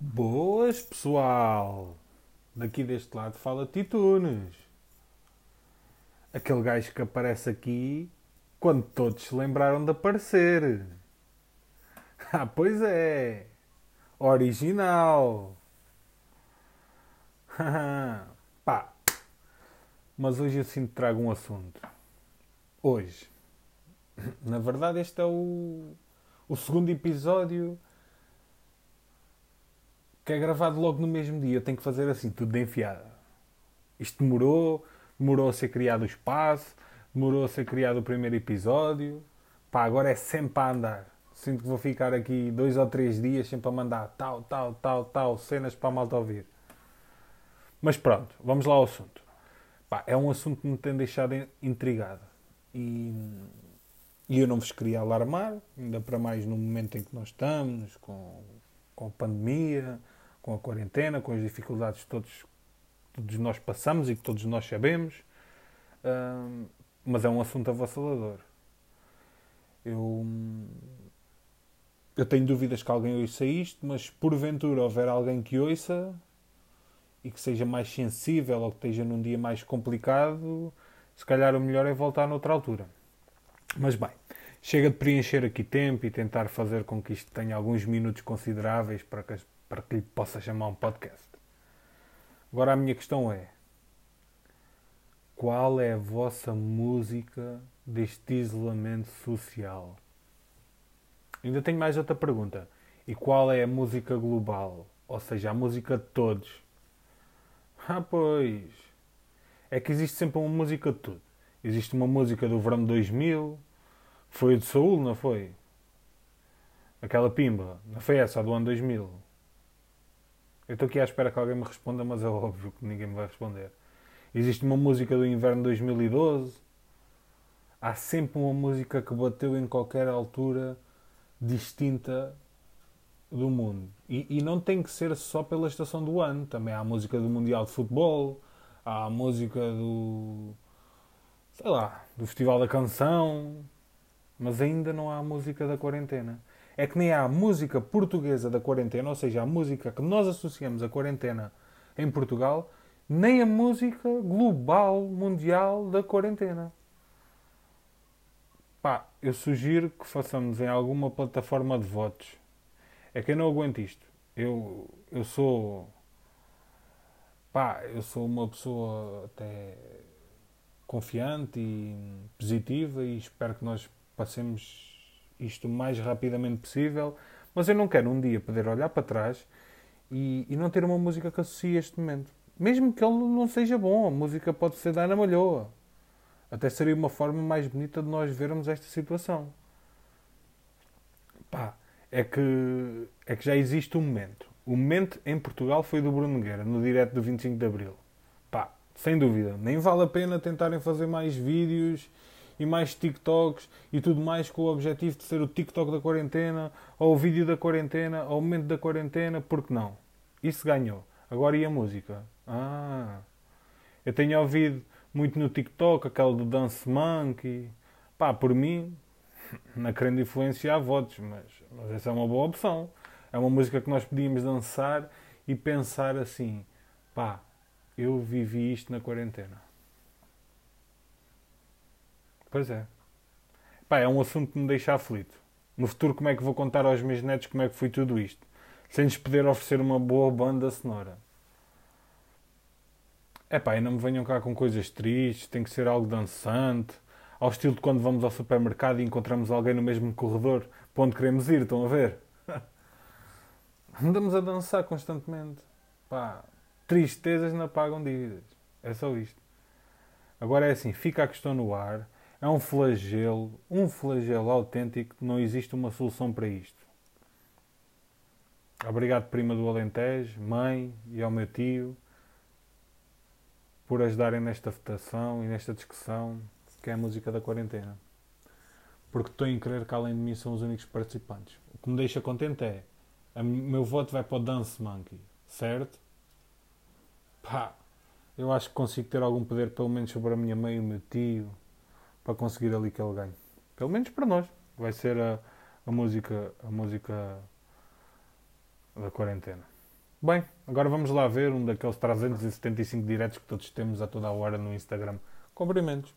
Boas, pessoal! Daqui deste lado fala Titunes. Aquele gajo que aparece aqui quando todos se lembraram de aparecer. Ah, pois é! Original! Pá! Mas hoje eu que trago um assunto. Hoje. Na verdade, este é o, o segundo episódio que é gravado logo no mesmo dia. Eu tenho que fazer assim, tudo de enfiada. Isto demorou, demorou a ser criado o espaço, demorou a ser criado o primeiro episódio. Pá, agora é sempre a andar. Sinto que vou ficar aqui dois ou três dias sempre a mandar tal, tal, tal, tal, cenas para a malta ouvir. Mas pronto, vamos lá ao assunto. Pá, é um assunto que me tem deixado intrigado. E, e eu não vos queria alarmar, ainda para mais no momento em que nós estamos, com, com a pandemia, com a quarentena, com as dificuldades que todos, todos nós passamos e que todos nós sabemos. Uh, mas é um assunto avassalador. Eu, eu tenho dúvidas que alguém ouça isto, mas porventura houver alguém que ouça e que seja mais sensível ou que esteja num dia mais complicado, se calhar o melhor é voltar noutra altura. Mas bem, chega de preencher aqui tempo e tentar fazer com que isto tenha alguns minutos consideráveis para que as para que lhe possa chamar um podcast. Agora a minha questão é: qual é a vossa música deste isolamento social? Ainda tenho mais outra pergunta. E qual é a música global? Ou seja, a música de todos? Ah, pois. É que existe sempre uma música de tudo. Existe uma música do verão 2000. Foi de Saúl, não foi? Aquela pimba. Não foi essa, a do ano 2000? Eu estou aqui à espera que alguém me responda, mas é óbvio que ninguém me vai responder. Existe uma música do inverno 2012. Há sempre uma música que bateu em qualquer altura distinta do mundo. E, e, não tem que ser só pela estação do ano. Também há a música do Mundial de Futebol, há a música do. sei lá, do Festival da Canção. Mas ainda não há a música da quarentena é que nem há música portuguesa da quarentena, ou seja, a música que nós associamos à quarentena em Portugal, nem a música global, mundial da quarentena. Pá, eu sugiro que façamos em alguma plataforma de votos. É que eu não aguento isto. Eu, eu sou. Pá, eu sou uma pessoa até confiante e positiva e espero que nós passemos isto o mais rapidamente possível, mas eu não quero um dia poder olhar para trás e, e não ter uma música que associe este momento. Mesmo que ele não seja bom, a música pode ser da Ana Malhoa. Até seria uma forma mais bonita de nós vermos esta situação. Pá, é que, é que já existe um momento. O momento em Portugal foi do Bruno Nogueira, no direto do 25 de Abril. Pá, sem dúvida. Nem vale a pena tentarem fazer mais vídeos e mais TikToks e tudo mais com o objetivo de ser o TikTok da quarentena, ou o vídeo da quarentena, ou o momento da quarentena, porque não? Isso ganhou. Agora e a música? Ah, eu tenho ouvido muito no TikTok aquela do Dance Monkey. Pá, por mim, não querendo influenciar votos, mas, mas essa é uma boa opção. É uma música que nós podíamos dançar e pensar assim: pá, eu vivi isto na quarentena. Pois é. Pá, é um assunto que me deixa aflito. No futuro, como é que vou contar aos meus netos como é que foi tudo isto? Sem lhes poder oferecer uma boa banda sonora. É pá, e não me venham cá com coisas tristes, tem que ser algo dançante, ao estilo de quando vamos ao supermercado e encontramos alguém no mesmo corredor para onde queremos ir, estão a ver? Andamos a dançar constantemente. Pá, tristezas não pagam dívidas. É só isto. Agora é assim, fica a questão no ar é um flagelo, um flagelo autêntico, não existe uma solução para isto. Obrigado, prima do Alentejo, mãe e ao meu tio, por ajudarem nesta votação e nesta discussão, que é a música da quarentena. Porque estou em crer que além de mim são os únicos participantes. O que me deixa contente é, o meu voto vai para o Dance Monkey, certo? Pá, eu acho que consigo ter algum poder pelo menos sobre a minha mãe e o meu tio, para conseguir ali que ele ganhe. Pelo menos para nós. Vai ser a, a música a música da quarentena. Bem, agora vamos lá ver um daqueles 375 diretos que todos temos a toda a hora no Instagram. Cumprimentos.